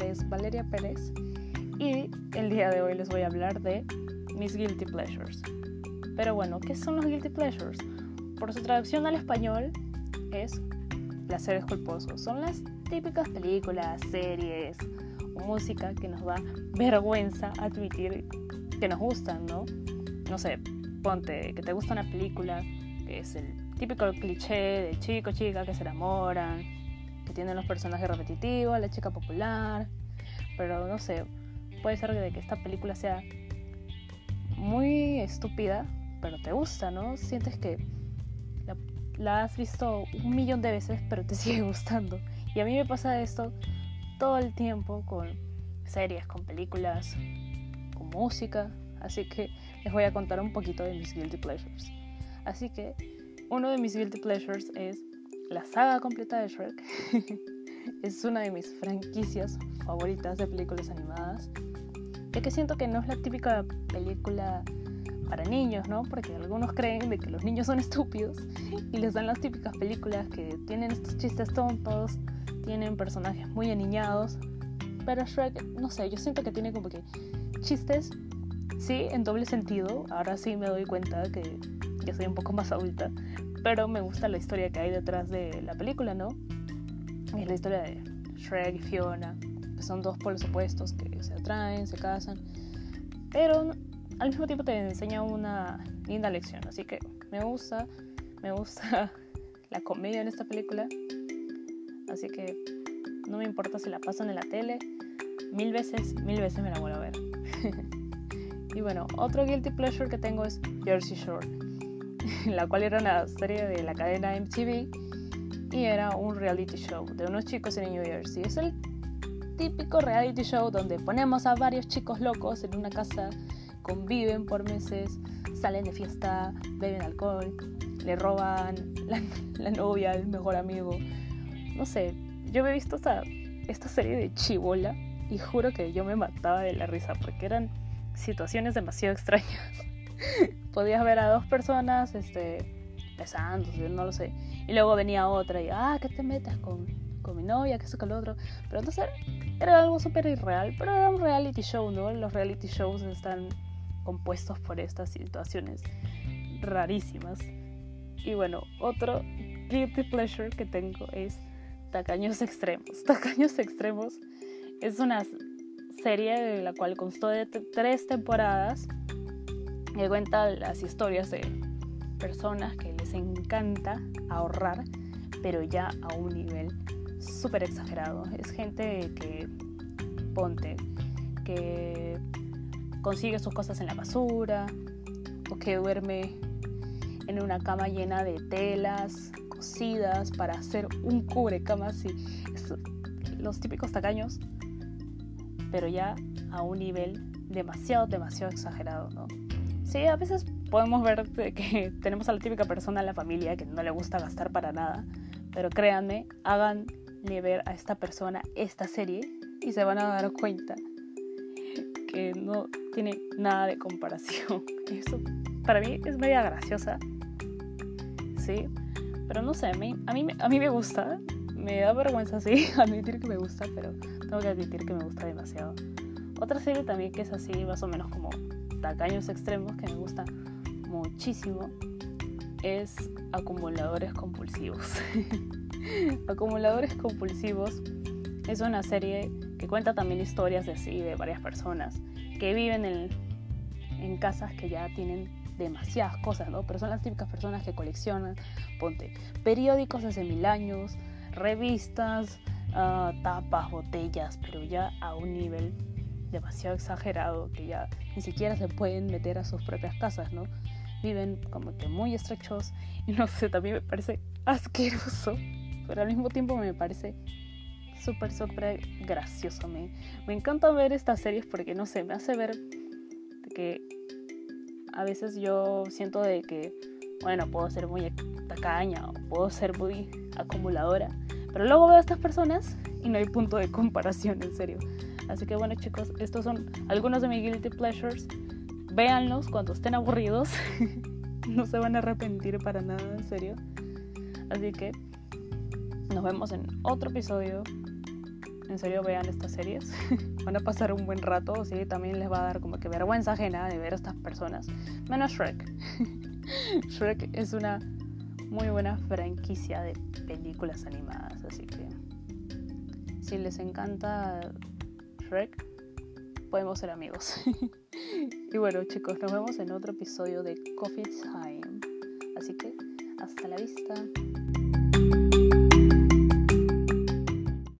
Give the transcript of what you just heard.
es Valeria Pérez y el día de hoy les voy a hablar de mis guilty pleasures. Pero bueno, ¿qué son los guilty pleasures? Por su traducción al español es placeres culposos. Son las típicas películas, series música que nos da vergüenza admitir que nos gustan, ¿no? No sé, ponte que te gusta una película que es el típico cliché de chico, chica que se enamoran, que tienen los personajes repetitivos, la chica popular, pero no sé, puede ser de que esta película sea muy estúpida, pero te gusta, ¿no? Sientes que la, has visto un millón de veces, pero te sigue gustando. Y a mí me pasa esto todo el tiempo con series, con películas, con música. Así que les voy a contar un poquito de mis guilty pleasures. Así que uno de mis guilty pleasures es la saga completa de Shrek. es una de mis franquicias favoritas de películas animadas. Ya que siento que no es la típica película para niños, ¿no? Porque algunos creen de que los niños son estúpidos y les dan las típicas películas que tienen estos chistes tontos, tienen personajes muy aniñados. Pero Shrek, no sé, yo siento que tiene como que chistes, sí, en doble sentido. Ahora sí me doy cuenta que ya soy un poco más adulta, pero me gusta la historia que hay detrás de la película, ¿no? Es la historia de Shrek y Fiona, que son dos polos opuestos que se atraen, se casan, pero al mismo tiempo te enseña una linda lección, así que me gusta, me gusta la comedia en esta película, así que no me importa si la pasan en la tele, mil veces, mil veces me la vuelvo a ver. y bueno, otro guilty pleasure que tengo es Jersey Shore la cual era una serie de la cadena MTV y era un reality show de unos chicos en New Jersey. Es el típico reality show donde ponemos a varios chicos locos en una casa, conviven por meses, salen de fiesta, beben alcohol, le roban la, novia al mejor amigo. No sé, yo he visto esta, esta serie de chivola y juro que yo me mataba de la risa porque eran situaciones demasiado extrañas. podías ver a dos personas este, besándose, no lo sé. Y luego venía otra y, ah, que te metas con, con mi novia, que eso con lo otro. Pero entonces era algo súper irreal, pero era un reality show, ¿no? Los reality shows están compuestos por estas situaciones rarísimas. Y bueno, otro guilty pleasure que tengo es Tacaños Extremos. Tacaños Extremos es una serie de la cual constó de tres temporadas que cuenta las historias de personas que les encanta ahorrar, pero ya a un nivel súper exagerado. Es gente que, ponte, que consigue sus cosas en la basura o que duerme en una cama llena de telas cosidas para hacer un cubrecama así. los típicos tacaños, pero ya a un nivel demasiado, demasiado exagerado, ¿no? Sí, a veces podemos ver que tenemos a la típica persona en la familia que no le gusta gastar para nada, pero créanme, háganle ver a esta persona esta serie y se van a dar cuenta que no tiene nada de comparación. Eso para mí es media graciosa, sí, pero no sé, a mí, a mí, a mí me gusta, me da vergüenza, sí, admitir que me gusta, pero tengo que admitir que me gusta demasiado. Otra serie también que es así, más o menos como tacaños extremos que me gusta muchísimo es acumuladores compulsivos. acumuladores compulsivos es una serie que cuenta también historias de así de varias personas que viven en, en casas que ya tienen demasiadas cosas, ¿no? Pero son las típicas personas que coleccionan, ponte, periódicos hace mil años, revistas, ah, tapas, botellas, pero ya a un nivel demasiado exagerado que ya ni siquiera se pueden meter a sus propias casas, ¿no? Viven como que muy estrechos y no sé, también me parece asqueroso, pero al mismo tiempo me parece súper, súper gracioso. Me, me encanta ver estas series porque, no sé, me hace ver que a veces yo siento de que, bueno, puedo ser muy tacaña o puedo ser muy acumuladora, pero luego veo a estas personas y no hay punto de comparación, en serio. Así que bueno chicos, estos son algunos de mis guilty pleasures. Véanlos cuando estén aburridos. no se van a arrepentir para nada, en serio. Así que nos vemos en otro episodio en serio vean estas series. Van a pasar un buen rato, sí, también les va a dar como que vergüenza ajena de ver a estas personas. Menos Shrek. Shrek es una muy buena franquicia de películas animadas, así que si les encanta Shrek, podemos ser amigos. y bueno, chicos, nos vemos en otro episodio de Coffee Time. Así que hasta la vista.